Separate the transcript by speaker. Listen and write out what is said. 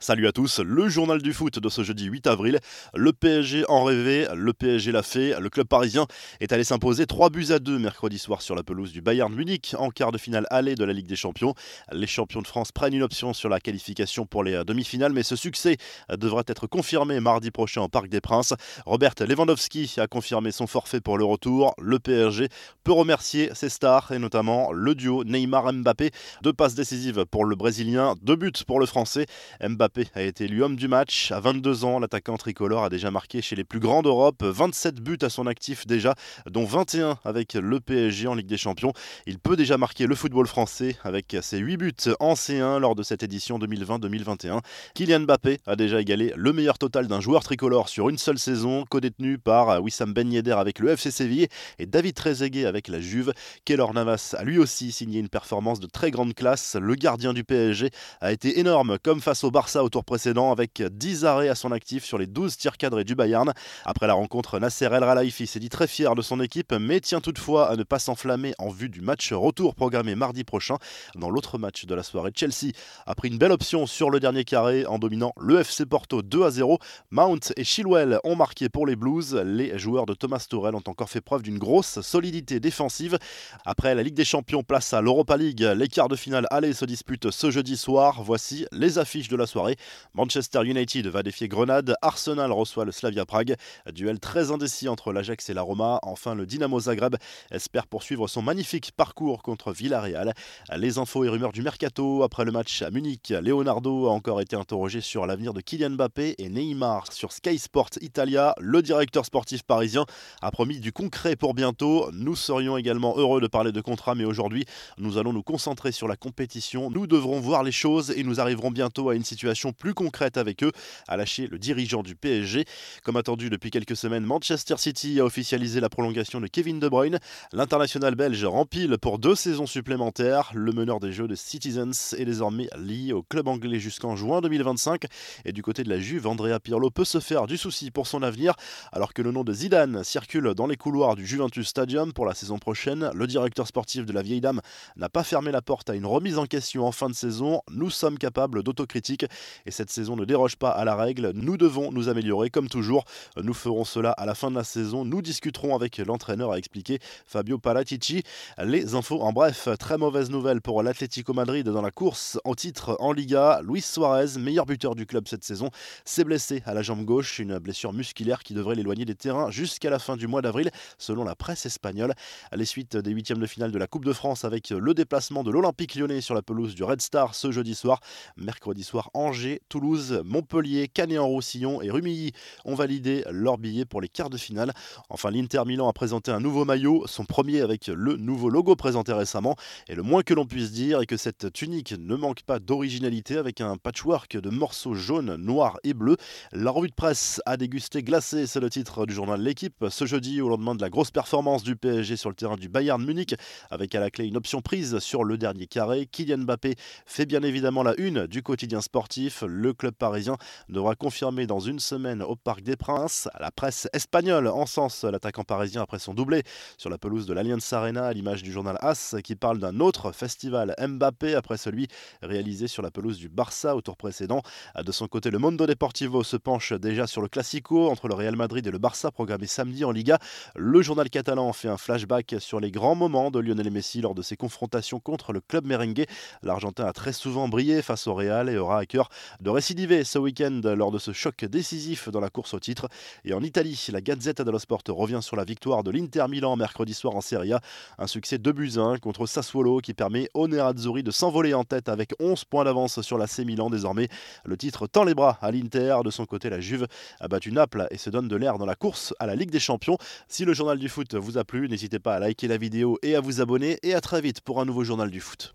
Speaker 1: Salut à tous, le journal du foot de ce jeudi 8 avril. Le PSG en rêvé, le PSG l'a fait. Le club parisien est allé s'imposer 3 buts à 2 mercredi soir sur la pelouse du Bayern Munich en quart de finale aller de la Ligue des Champions. Les champions de France prennent une option sur la qualification pour les demi-finales, mais ce succès devra être confirmé mardi prochain au Parc des Princes. Robert Lewandowski a confirmé son forfait pour le retour. Le PSG peut remercier ses stars et notamment le duo Neymar-Mbappé. Deux passes décisives pour le Brésilien, deux buts pour le Français. Mbappé a été élu homme du match. À 22 ans, l'attaquant tricolore a déjà marqué chez les plus grands d'Europe 27 buts à son actif déjà, dont 21 avec le PSG en Ligue des Champions. Il peut déjà marquer le football français avec ses 8 buts en C1 lors de cette édition 2020-2021. Kylian Mbappé a déjà égalé le meilleur total d'un joueur tricolore sur une seule saison, co-détenu par Wissam Ben Yedder avec le FC Séville et David Trezeguet avec la Juve. Keylor Navas a lui aussi signé une performance de très grande classe. Le gardien du PSG a été énorme comme face au Barça au tour précédent avec 10 arrêts à son actif sur les 12 tirs cadrés du Bayern. Après la rencontre, Nasser El Khelaifi s'est dit très fier de son équipe, mais tient toutefois à ne pas s'enflammer en vue du match retour programmé mardi prochain. Dans l'autre match de la soirée, Chelsea a pris une belle option sur le dernier carré en dominant le FC Porto 2 à 0. Mount et Chilwell ont marqué pour les Blues. Les joueurs de Thomas Tuchel ont encore fait preuve d'une grosse solidité défensive. Après la Ligue des Champions, place à l'Europa League. Les quarts de finale aller se disputent ce jeudi soir. Voici les affiches de la soirée. Manchester United va défier Grenade, Arsenal reçoit le Slavia Prague, duel très indécis entre l'Ajax et la Roma. Enfin, le Dynamo Zagreb espère poursuivre son magnifique parcours contre Villarreal. Les infos et rumeurs du mercato après le match à Munich, Leonardo a encore été interrogé sur l'avenir de Kylian Mbappé et Neymar sur Sky Sport Italia. Le directeur sportif parisien a promis du concret pour bientôt. Nous serions également heureux de parler de contrat, mais aujourd'hui, nous allons nous concentrer sur la compétition. Nous devrons voir les choses et nous arriverons bientôt à une situation plus concrète avec eux, a lâché le dirigeant du PSG. Comme attendu depuis quelques semaines, Manchester City a officialisé la prolongation de Kevin De Bruyne. L'international belge rempile pour deux saisons supplémentaires. Le meneur des Jeux de Citizens est désormais lié au club anglais jusqu'en juin 2025. Et du côté de la Juve, Andrea Pirlo peut se faire du souci pour son avenir, alors que le nom de Zidane circule dans les couloirs du Juventus Stadium pour la saison prochaine. Le directeur sportif de la vieille dame n'a pas fermé la porte à une remise en question en fin de saison. Nous sommes capables d'autocritique et cette saison ne déroge pas à la règle. Nous devons nous améliorer comme toujours. Nous ferons cela à la fin de la saison. Nous discuterons avec l'entraîneur, a expliqué Fabio Paratici. Les infos en bref, très mauvaise nouvelle pour l'Atlético Madrid dans la course en titre en Liga. Luis Suarez, meilleur buteur du club cette saison, s'est blessé à la jambe gauche, une blessure musculaire qui devrait l'éloigner des terrains jusqu'à la fin du mois d'avril, selon la presse espagnole. À les suites des huitièmes de finale de la Coupe de France avec le déplacement de l'Olympique lyonnais sur la pelouse du Red Star ce jeudi soir. Mercredi soir, Angers, Toulouse, Montpellier, Canet-en-Roussillon et Rumilly ont validé leur billet pour les quarts de finale. Enfin, l'Inter Milan a présenté un nouveau maillot, son premier avec le nouveau logo présenté récemment. Et le moins que l'on puisse dire est que cette tunique ne manque pas d'originalité avec un patchwork de morceaux jaunes, noirs et bleus. La revue de presse a dégusté glacé, c'est le titre du journal L'équipe. Ce jeudi, au lendemain de la grosse performance du PSG sur le terrain du Bayern Munich, avec à la clé une option prise sur le dernier carré, Kylian Mbappé fait bien évidemment la une du quotidien sportif. Le club parisien devra confirmer dans une semaine au Parc des Princes. La presse espagnole encense l'attaquant parisien après son doublé sur la pelouse de l'Allianz Arena à l'image du journal AS qui parle d'un autre festival Mbappé après celui réalisé sur la pelouse du Barça au tour précédent. De son côté, le Mondo Deportivo se penche déjà sur le Classico entre le Real Madrid et le Barça programmé samedi en Liga. Le journal catalan fait un flashback sur les grands moments de Lionel Messi lors de ses confrontations contre le club merengue. L'Argentin a très souvent brillé face au Real et aura à cœur de récidiver ce week-end lors de ce choc décisif dans la course au titre. Et en Italie, la Gazzetta dello Sport revient sur la victoire de l'Inter Milan mercredi soir en Serie A. Un succès de buts 1 contre Sassuolo qui permet au Nerazzurri de s'envoler en tête avec 11 points d'avance sur la C Milan désormais. Le titre tend les bras à l'Inter. De son côté, la Juve a battu Naples et se donne de l'air dans la course à la Ligue des Champions. Si le journal du foot vous a plu, n'hésitez pas à liker la vidéo et à vous abonner. Et à très vite pour un nouveau journal du foot.